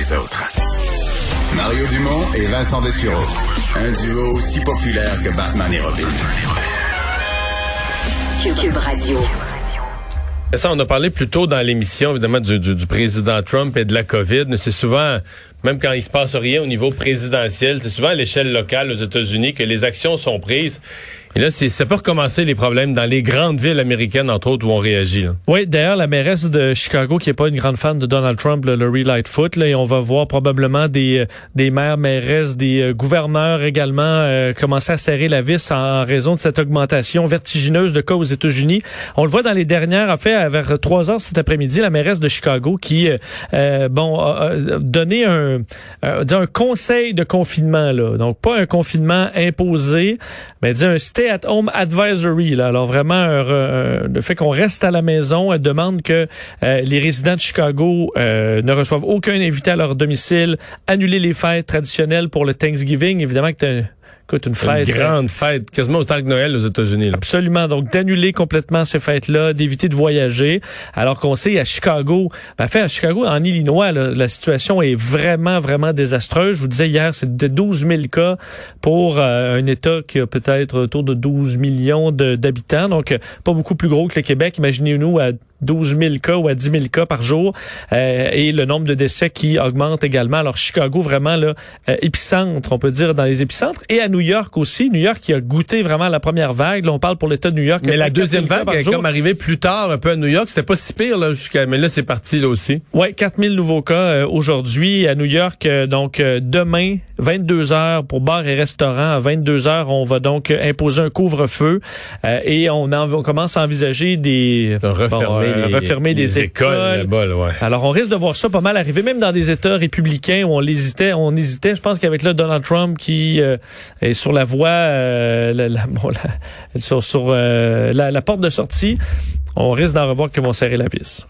les autres. Mario Dumont et Vincent Dessureau. Un duo aussi populaire que Batman et Robin. Cube Radio. Ça, on a parlé plus tôt dans l'émission, évidemment, du, du, du, président Trump et de la COVID. Mais c'est souvent, même quand il se passe rien au niveau présidentiel, c'est souvent à l'échelle locale aux États-Unis que les actions sont prises. Et là, ça peut recommencer les problèmes dans les grandes villes américaines, entre autres, où on réagit. Là. Oui, d'ailleurs, la mairesse de Chicago, qui est pas une grande fan de Donald Trump, là, Laurie Lightfoot, là, et on va voir probablement des, des maires, mairesses, des euh, gouverneurs également euh, commencer à serrer la vis en, raison de cette augmentation vertigineuse de cas aux États-Unis. On le voit dans les dernières, en fait, vers 3 heures cet après-midi, la mairesse de Chicago qui, euh, bon, a donné un, un conseil de confinement, là. Donc, pas un confinement imposé, mais dit un at Home Advisory. Là. Alors vraiment, le fait qu'on reste à la maison, elle demande que euh, les résidents de Chicago euh, ne reçoivent aucun invité à leur domicile, annuler les fêtes traditionnelles pour le Thanksgiving. Évidemment que Écoute, une fête. Une grande fête, quasiment autant que Noël aux États-Unis. Absolument. Donc, d'annuler complètement ces fêtes-là, d'éviter de voyager. Alors qu'on sait, à Chicago, ben, fait, à Chicago, en Illinois, la situation est vraiment, vraiment désastreuse. Je vous disais hier, c'est de 12 000 cas pour euh, un État qui a peut-être autour de 12 millions d'habitants. Donc, pas beaucoup plus gros que le Québec. Imaginez-nous à 12 000 cas ou à 10 000 cas par jour euh, et le nombre de décès qui augmente également. Alors Chicago vraiment là euh, épicentre, on peut dire dans les épicentres et à New York aussi. New York qui a goûté vraiment la première vague. Là, on parle pour l'État de New York. Mais la deuxième vague est comme arrivée plus tard un peu à New York. C'était pas si pire là jusqu'à mais là c'est parti là aussi. Ouais, 4 000 nouveaux cas euh, aujourd'hui à New York. donc demain 22 heures pour bars et restaurants. À 22 heures, on va donc imposer un couvre-feu et on, en, on commence à envisager des refermer euh, refermer les, écoles. Alors on risque de voir ça pas mal arriver, même dans des États républicains où on hésitait. On hésitait. Je pense qu'avec là Donald Trump qui euh, est sur la voie, euh, la, sur, sur la, porte de sortie, on risque d'en revoir qui vont serrer la vis.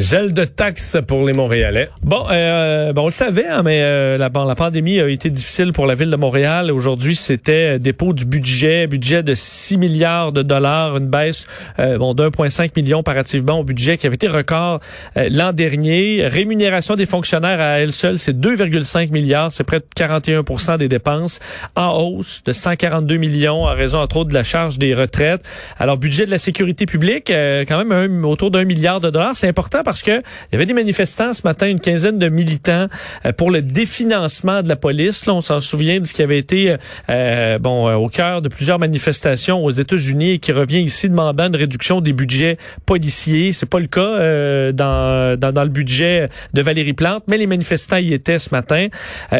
Gel de taxes pour les Montréalais. Bon, euh, bon on le savait, hein, mais euh, la, la pandémie a été difficile pour la ville de Montréal. Aujourd'hui, c'était euh, dépôt du budget, budget de 6 milliards de dollars, une baisse euh, bon, d'1,5 million comparativement au budget qui avait été record euh, l'an dernier. Rémunération des fonctionnaires à elle seule, c'est 2,5 milliards, c'est près de 41 des dépenses, en hausse de 142 millions en raison entre autres de la charge des retraites. Alors, budget de la sécurité publique, quand même autour d'un milliard de dollars, c'est important parce que il y avait des manifestants ce matin, une quinzaine de militants euh, pour le définancement de la police. Là, on s'en souvient de ce qui avait été euh, bon euh, au cœur de plusieurs manifestations aux États-Unis et qui revient ici demandant une réduction des budgets policiers. C'est pas le cas dans, dans, dans le budget de Valérie Plante, mais les manifestants y étaient ce matin.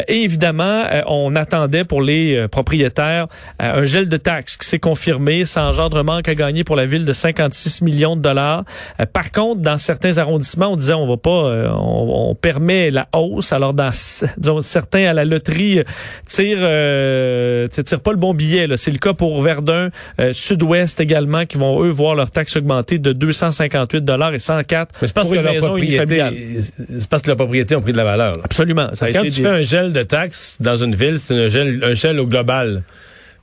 et évidemment, on attendait pour les propriétaires un gel de taxes qui s'est confirmé. Ça engendre manque à gagner pour la ville de 56 millions de dollars. par contre, dans certains arrondissements on disait on va pas, euh, on, permet la hausse. Alors dans disons, certains à la loterie euh, tirent, euh, tirent pas le bon billet. C'est le cas pour Verdun, euh, Sud-Ouest également, qui vont eux voir leur taxe augmenter de 258 dollars et 104 Mais pour une maison C'est parce que la propriété ont pris de la valeur. Absolument. quand tu fais un gel de taxes dans une ville, c'est un gel, un gel au global.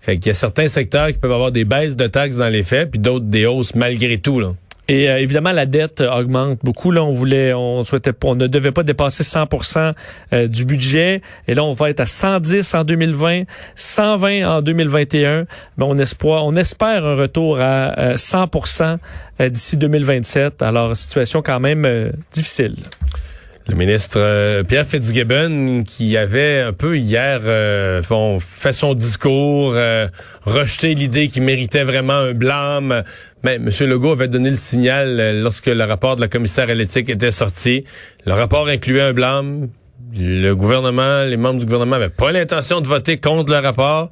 Fait qu'il y a certains secteurs qui peuvent avoir des baisses de taxes dans les faits, puis d'autres des hausses malgré tout. Là. Et euh, évidemment, la dette augmente beaucoup. Là, on voulait, on souhaitait, on ne devait pas dépasser 100% euh, du budget. Et là, on va être à 110 en 2020, 120 en 2021. Mais on espère, on espère un retour à 100% euh, d'ici 2027. Alors, situation quand même difficile. Le ministre Pierre Fitzgibbon, qui avait un peu hier fait son discours, rejeté l'idée qu'il méritait vraiment un blâme, mais M. Legault avait donné le signal euh, lorsque le rapport de la commissaire à l'éthique était sorti. Le rapport incluait un blâme. Le gouvernement, les membres du gouvernement n'avaient pas l'intention de voter contre le rapport.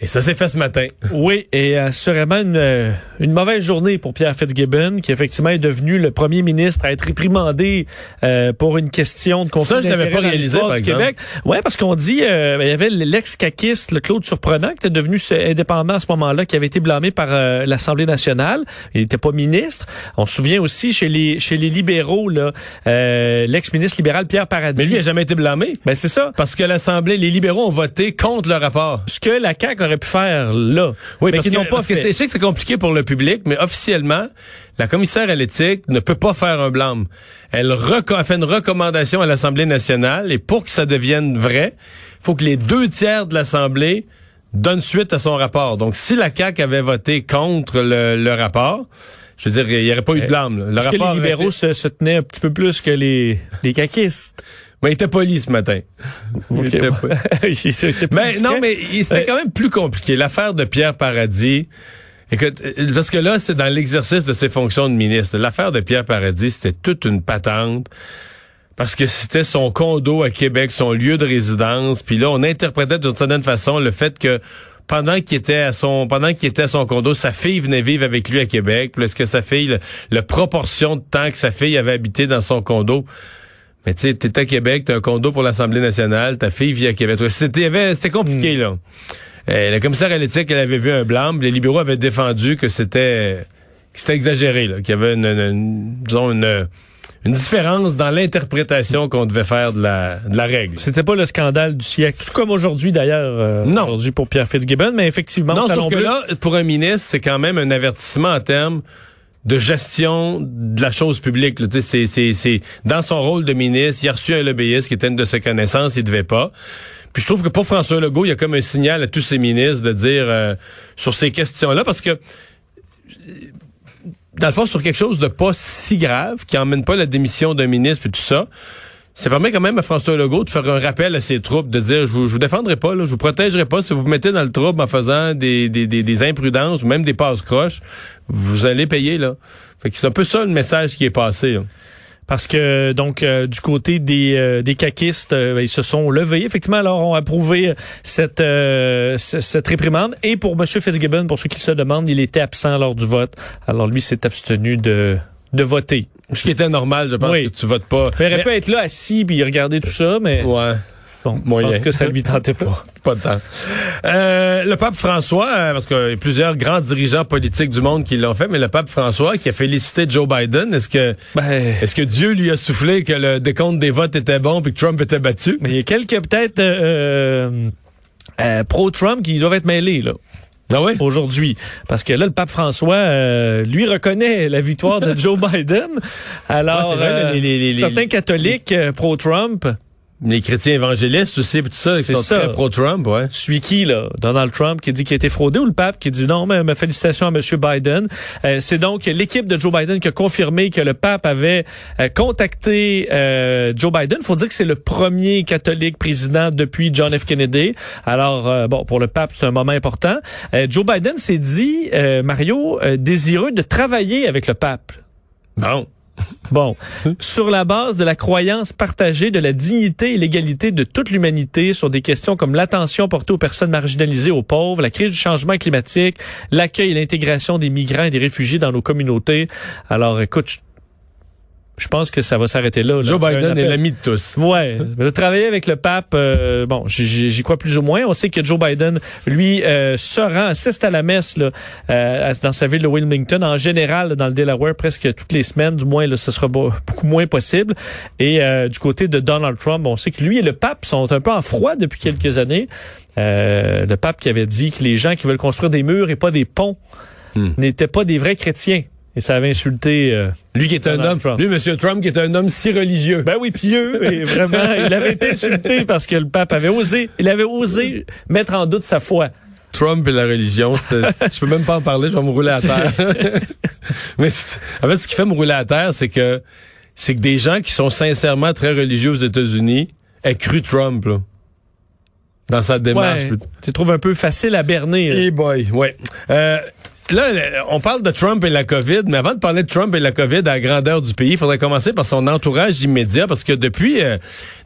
Et ça s'est fait ce matin. Oui, et assurément une, euh, une mauvaise journée pour Pierre Fitzgibbon, qui effectivement est devenu le premier ministre à être réprimandé euh, pour une question de conflit Ça, je n'avais pas réalisé, par du Québec. Ouais, parce qu'on dit, euh, il y avait l'ex-caquiste, le Claude Surprenant, qui était devenu indépendant à ce moment-là, qui avait été blâmé par l'Assemblée nationale. Il n'était pas ministre. On se souvient aussi chez les chez les libéraux, là, l'ex-ministre libéral Pierre Paradis. Mais lui, il n'a jamais été blâmé. Ben c'est ça. Parce que l'Assemblée, les libéraux ont voté contre le rapport. Ce que la CAQ aurait pu faire là. Oui, mais parce qu'ils que, n'ont pas parce que fait. je sais que c'est compliqué pour le public, mais officiellement, la commissaire à l'éthique ne peut pas faire un blâme. Elle, fait une recommandation à l'Assemblée nationale et pour que ça devienne vrai, il faut que les deux tiers de l'Assemblée donnent suite à son rapport. Donc, si la CAQ avait voté contre le, le rapport, je veux dire, il n'y aurait pas eu de blâme. là. Le Est-ce que rapport les libéraux été- se, se tenaient un petit peu plus que les, les caquistes? Mais il était poli ce matin. Était Mais non, discret. mais c'était Ouais. quand même plus compliqué. L'affaire de Pierre Paradis. Écoute, euh, parce que là, c'est dans l'exercice de ses fonctions de ministre. L'affaire de Pierre Paradis, c'était toute une patente. Parce que c'était son condo à Québec, son lieu de résidence. Puis là, on interprétait d'une certaine façon le fait que pendant qu'il était à son pendant qu'il était à son condo, sa fille venait vivre avec lui à Québec. Puis est-ce que sa fille, le, le proportion de temps que sa fille avait habité dans son condo, mais tu sais, t'es à Québec, t'as un condo pour l'Assemblée nationale, ta fille vit à Québec. C'était, compliqué, là. Euh, la commissaire à l'éthique, elle avait vu un blâme. Les libéraux avaient défendu que c'était, que c'était exagéré, qu'il y avait une, une- une- disons, une, une différence dans l'interprétation qu'on devait faire de la, de la règle. C'était pas le scandale du siècle. Tout comme aujourd'hui, d'ailleurs. euh, Non. Aujourd'hui pour Pierre Fitzgibbon, mais effectivement, non, sauf que Bleu- là, pour un ministre, c'est quand même un avertissement en termes de gestion de la chose publique. C'est, c'est, c'est dans son rôle de ministre, il a reçu un lobbyiste qui était une de ses connaissances, il devait pas. Puis je trouve que pour François Legault, il y a comme un signal à tous ses ministres de dire euh, sur ces questions-là, parce que dans le fond, sur quelque chose de pas si grave, qui emmène pas la démission d'un ministre et tout ça, ça permet quand même à François Legault de faire un rappel à ses troupes, de dire, je vous, je vous défendrai pas, là, je vous protégerai pas. Si vous vous mettez dans le trouble en faisant des, des, des, imprudences ou même des passes croches, vous allez payer, là. Fait que c'est un peu ça le message qui est passé, là. Parce que donc euh, du côté des euh, des caquistes, euh, ben, ils se sont levés. Effectivement, alors ont approuvé cette euh, cette réprimande. Et pour M. Fitzgibbon, pour ceux qui se demandent, il était absent lors du vote. Alors lui s'est abstenu de de voter. Ce qui était normal, je pense Oui. que tu votes pas. Il aurait pu être là assis puis regarder tout ça, mais Ouais. bon, je pense que ça lui tentait pas. Pas de temps. Euh, le pape François, euh, parce qu'il y a plusieurs grands dirigeants politiques du monde qui l'ont fait, mais le pape François qui a félicité Joe Biden, est-ce que Ben, est-ce que Dieu lui a soufflé que le décompte des votes était bon puis que Trump était battu? mais il y a quelques peut-être euh, euh, pro-Trump qui doivent être mêlés là. Ah oui? aujourd'hui. Parce que là, le pape François, euh, lui, reconnaît la victoire de Joe Biden. Alors, Ouais, c'est vrai, euh, les- les- les- certains catholiques pro-Trump, Les chrétiens évangélistes aussi, tout ça, qui C'est sont ça. très pro-Trump, ouais. celui qui, là, Donald Trump, qui dit qu'il a été fraudé, ou le pape qui dit non, mais, mais félicitations à M. Biden. Euh, c'est donc l'équipe de Joe Biden qui a confirmé que le pape avait euh, contacté euh, Joe Biden. faut dire que c'est le premier catholique président depuis John F. Kennedy. Alors, euh, bon, pour le pape, c'est un moment important. Euh, Joe Biden s'est dit, euh, Mario, euh, désireux de travailler avec le pape. Bon. Bon, sur la base de la croyance partagée de la dignité et l'égalité de toute l'humanité sur des questions comme l'attention portée aux personnes marginalisées, aux pauvres, la crise du changement climatique, l'accueil et l'intégration des migrants et des réfugiés dans nos communautés. Alors, écoute, je, pense que ça va s'arrêter là. là. Joe Biden est l'ami de tous. Ouais, de travailler avec le pape, euh, bon, j'y- crois plus ou moins. On sait que Joe Biden, lui, euh, se rend, assiste à la messe là, euh, dans sa ville de Wilmington. En général, dans le Delaware, presque toutes les semaines, du moins, là, ce sera beau- beaucoup moins possible. Et euh, du côté de Donald Trump, on sait que lui et le pape sont un peu en froid depuis quelques années. Euh, le pape qui avait dit que les gens qui veulent construire des murs et pas des ponts Hmm. n'étaient pas des vrais chrétiens. Et ça avait insulté... euh, Lui qui est un homme, Trump. lui, Monsieur Trump, qui est un homme si religieux. Ben oui, pieux, et vraiment, il avait été insulté parce que le pape avait osé, il avait osé mettre en doute sa foi. Trump et la religion, je peux même pas en parler, je vais me rouler à terre. Mais en fait, ce qui fait me rouler à terre, c'est que c'est que des gens qui sont sincèrement très religieux aux États-Unis aient cru Trump là, dans sa démarche. Ouais, tu trouves un peu facile à berner. là. Hey boy, ouais. Euh, là, on parle de Trump et la COVID, mais avant de parler de Trump et la COVID à la grandeur du pays, il faudrait commencer par son entourage immédiat, parce que depuis euh,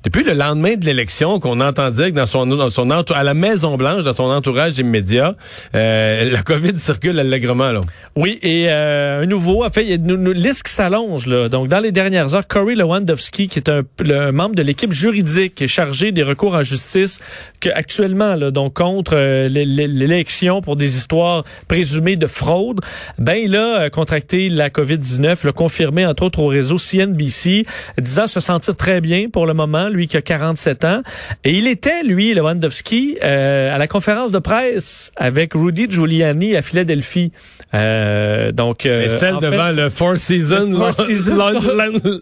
depuis le lendemain de l'élection, qu'on entend dire que dans son, dans son à la Maison Blanche, dans son entourage immédiat, euh, la COVID circule allègrement. Là. Oui, et euh, un nouveau, en fait, il y a une, une liste qui s'allonge. Donc, dans les dernières heures, Corey Lewandowski, qui est un, le- membre de l'équipe juridique chargé des recours en justice, que actuellement, là, donc contre euh, l'é- l'é- l'élection pour des histoires présumées de fraude, ben il a euh, contracté la COVID-19, l'a confirmé entre autres au réseau CNBC, disant se sentir très bien pour le moment. Lui qui a 47 ans. Et il était, lui, Lewandowski, euh, à la conférence de presse avec Rudy Giuliani à Philadelphie. Euh, donc, euh, celle devant le Four Seasons, Four Seasons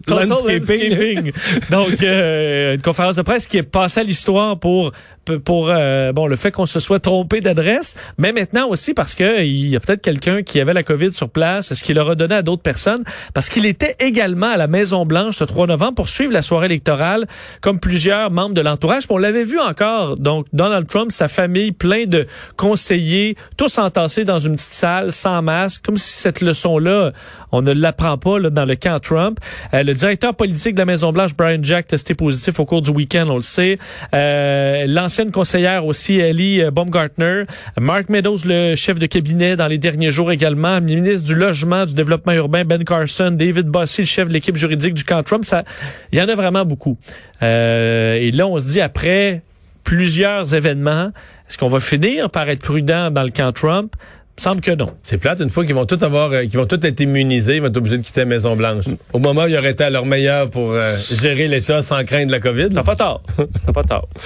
landscaping. donc, euh, une conférence de presse qui est passée à l'histoire pour pour euh, bon le fait qu'on se soit trompé d'adresse, mais maintenant aussi parce que il y a peut-être quelqu'un qui avait la COVID sur place, ce qu'il a donné à d'autres personnes, parce qu'il était également à la Maison Blanche ce 3 novembre pour suivre la soirée électorale, comme plusieurs membres de l'entourage. On l'avait vu encore, donc Donald Trump, sa famille, plein de conseillers, tous entassés dans une petite salle sans masque, comme si cette leçon-là, on ne l'apprend pas là, dans le camp Trump. Euh, le directeur politique de la Maison Blanche, Brian Jack, testé positif au cours du week-end, on le sait. Euh, L'ancienne conseillère aussi, Ellie euh, Baumgartner. Mark Meadows, le chef de cabinet dans les derniers jours également. Le ministre du Logement, du Développement urbain, Ben Carson. David Bossy, le chef de l'équipe juridique du camp Trump. Ça, il y en a vraiment beaucoup. Euh, et là, on se dit après plusieurs événements, est-ce qu'on va finir par être prudent dans le camp Trump? Semble que non. C'est plate, une fois qu'ils vont tous avoir, euh, qu'ils vont tous être immunisés, ils vont être obligés de quitter la Maison Blanche. Au moment où ils auraient été à leur meilleur pour euh, gérer l'État sans craindre la COVID. T'as pas tort. T'as pas tort.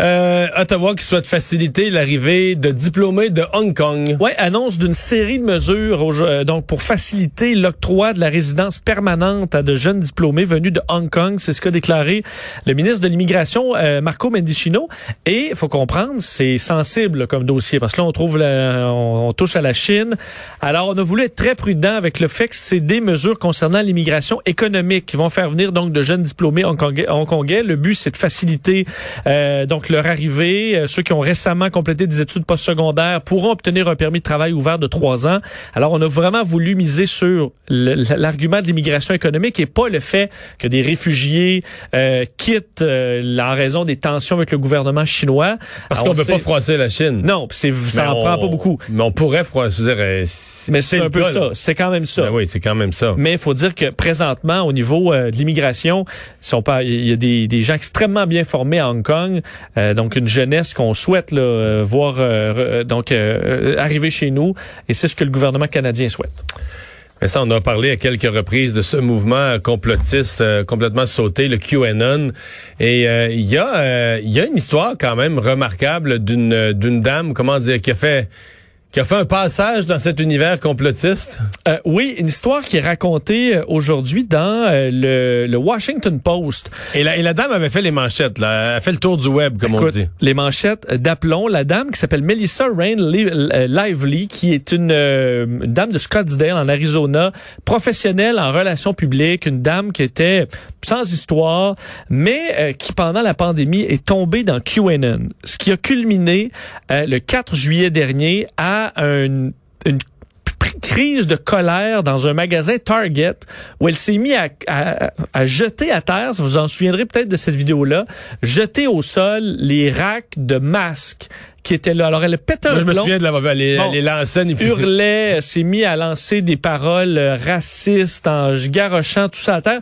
Euh, Ottawa qui souhaite faciliter l'arrivée de diplômés de Hong Kong. Ouais, annonce d'une série de mesures donc pour faciliter l'octroi de la résidence permanente à de jeunes diplômés venus de Hong Kong. C'est ce qu'a déclaré le ministre de l'Immigration, Marco Mendicino. Et faut comprendre, c'est sensible comme dossier parce que là, on trouve la, on, on touche à la Chine. Alors, on a voulu être très prudent avec le fait que c'est des mesures concernant l'immigration économique qui vont faire venir donc de jeunes diplômés hongkongais. Le but, c'est de faciliter euh, donc leur arrivée. Euh, ceux qui ont récemment complété des études postsecondaires pourront obtenir un permis de travail ouvert de trois ans. Alors, on a vraiment voulu miser sur l'argument de l'immigration économique et pas le fait que des réfugiés euh, quittent euh, en raison des tensions avec le gouvernement chinois. Parce qu'on ne veut pas froisser la Chine. Non, ça en prend pas beaucoup. Mais on pourrait euh, mais c'est un peu ça. C'est quand même ça. Ben oui, c'est quand même ça. Mais il faut dire que présentement, au niveau euh, de l'immigration, il y a des, des, gens extrêmement bien formés à Hong Kong, euh, donc une jeunesse qu'on souhaite là, voir donc arriver chez nous, et c'est ce que le gouvernement canadien souhaite. Mais ça, on a parlé à quelques reprises de ce mouvement complotiste complètement sauté, le QAnon. Et il y a il y a une histoire quand même remarquable d'une d'une dame, comment dire, qui a fait qui a fait un passage dans cet univers complotiste? Euh, oui, une histoire qui est racontée euh, aujourd'hui dans euh, le, le, Washington Post. Et la, et la, dame avait fait les manchettes, là. Elle a fait le tour du web, comme on dit. Les manchettes d'aplomb. La dame qui s'appelle Melissa Rain Lively, qui est une, une, dame de Scottsdale, en Arizona, professionnelle en relations publiques, une dame qui était sans histoire, mais qui pendant la pandémie est tombée dans QAnon, ce qui a culminé le 4 juillet dernier à une, crise de colère dans un magasin Target où elle s'est mise à, jeter à terre, vous vous en souviendrez peut-être de cette vidéo-là, jeter au sol les racks de masques qui étaient là. Alors elle pète un Moi, je me souviens de la elle, les lançait, hurlait, s'est mis à lancer des paroles racistes en garochant tout ça à terre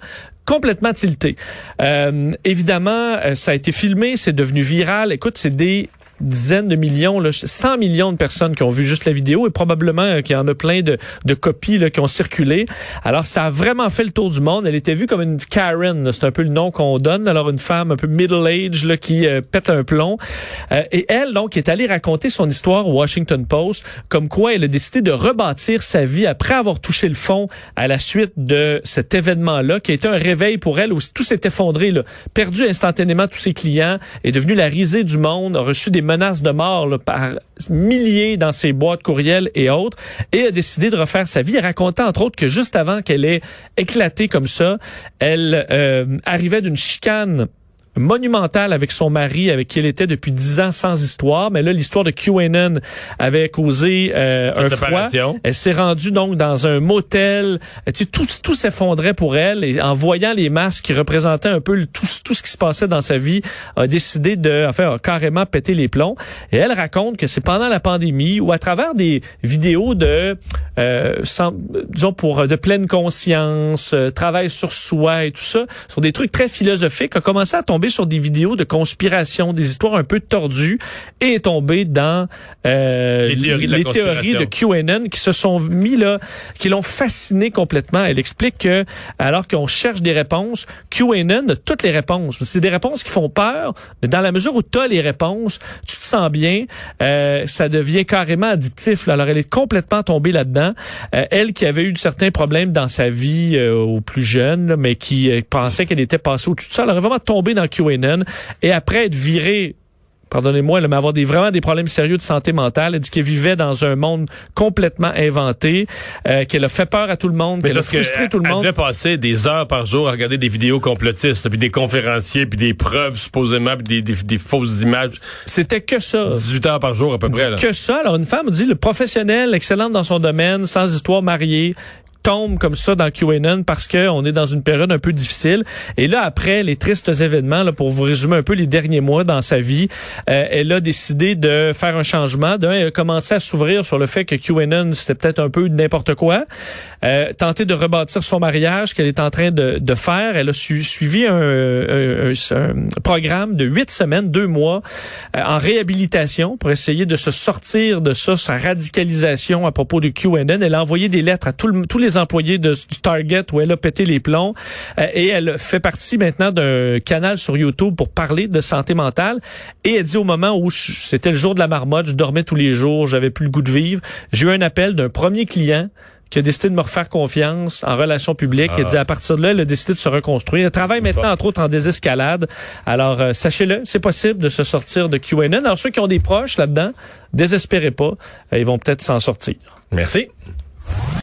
complètement tilté. Euh, évidemment, euh, ça a été filmé, c'est devenu viral. Écoute, c'est des dizaines de millions, là, 100 millions de personnes qui ont vu juste la vidéo et probablement euh, qu'il y en a plein de, de copies là, qui ont circulé. Alors, ça a vraiment fait le tour du monde. Elle était vue comme une Karen, c'est un peu le nom qu'on donne. Alors, une femme un peu middle-age là, qui euh, pète un plomb. Euh, et elle, donc, est allée raconter son histoire au Washington Post, comme quoi elle a décidé de rebâtir sa vie après avoir touché le fond à la suite de cet événement-là, qui a été un réveil pour elle où tout s'est effondré. Là. Perdu instantanément tous ses clients, est devenue la risée du monde, a reçu des menaces de mort par milliers dans ses boîtes courriels et autres, et a décidé de refaire sa vie. Elle racontait entre autres que juste avant qu'elle ait éclaté comme ça, elle euh, arrivait d'une chicane monumentale avec son mari, avec qui elle était depuis dix ans sans histoire. Mais là, l'histoire de QAnon avait causé euh, un froid. Elle s'est rendue donc dans un motel. Tu sais, tout, tout s'effondrait pour elle. Et en voyant les masques qui représentaient un peu tout, tout ce qui se passait dans sa vie, a décidé de, enfin, carrément péter les plombs. Et elle raconte que c'est pendant la pandémie ou à travers des vidéos de, euh, sans, disons pour de pleine conscience, euh, travail sur soi et tout ça, sur des trucs très philosophiques, a commencé à tomber sur des vidéos de conspiration, des histoires un peu tordues, et est tombée dans euh, les théories, de, les théories de QAnon qui se sont mis là, qui l'ont fasciné complètement. Elle explique que alors qu'on cherche des réponses, QAnon a toutes les réponses. C'est des réponses qui font peur, mais dans la mesure où tu as les réponses, tu te sens bien, euh, ça devient carrément addictif. Là. Alors elle est complètement tombée là-dedans. Euh, elle qui avait eu certains problèmes dans sa vie euh, au plus jeune, mais qui euh, pensait qu'elle était passée au-dessus de ça, elle aurait vraiment tombé dans QAnon et après être virée pardonnez-moi, mais avoir des, vraiment des problèmes sérieux de santé mentale. Elle dit qu'elle vivait dans un monde complètement inventé, euh, qu'elle a fait peur à tout le monde, qu'elle a frustré tout le monde. Elle devait passer des heures par jour à regarder des vidéos complotistes, puis des conférenciers, puis des preuves supposément, puis des, des, fausses images. C'était que ça. 18 heures par jour à peu près. Là. Que ça. Alors une femme dit, le professionnel, excellente dans son domaine, sans histoire mariée, tombe comme ça dans QAnon parce qu'on est dans une période un peu difficile. Et là, après les tristes événements, là, pour vous résumer un peu les derniers mois dans sa vie, euh, elle a décidé de faire un changement. D'un, elle a commencé à s'ouvrir sur le fait que QAnon, c'était peut-être un peu n'importe quoi. Euh, tenter de rebâtir son mariage qu'elle est en train de, faire. Elle a suivi un, programme de huit semaines, deux mois, euh, en réhabilitation pour essayer de se sortir de ça, sa radicalisation à propos de QAnon. Elle a envoyé des lettres à tous les employés de, du Target où elle a pété les plombs euh, et elle fait partie maintenant d'un canal sur YouTube pour parler de santé mentale et elle dit au moment où c'était le jour de la marmotte, je dormais tous les jours, j'avais plus le goût de vivre, j'ai eu un appel d'un premier client qui a décidé de me refaire confiance en relations publiques. Elle dit à partir de là, elle a décidé de se reconstruire. Elle travaille maintenant, entre autres, en désescalade. Alors, euh, sachez-le, c'est possible de se sortir de QAnon. Alors, ceux qui ont des proches là-dedans, désespérez pas. Euh, ils vont peut-être s'en sortir. Merci.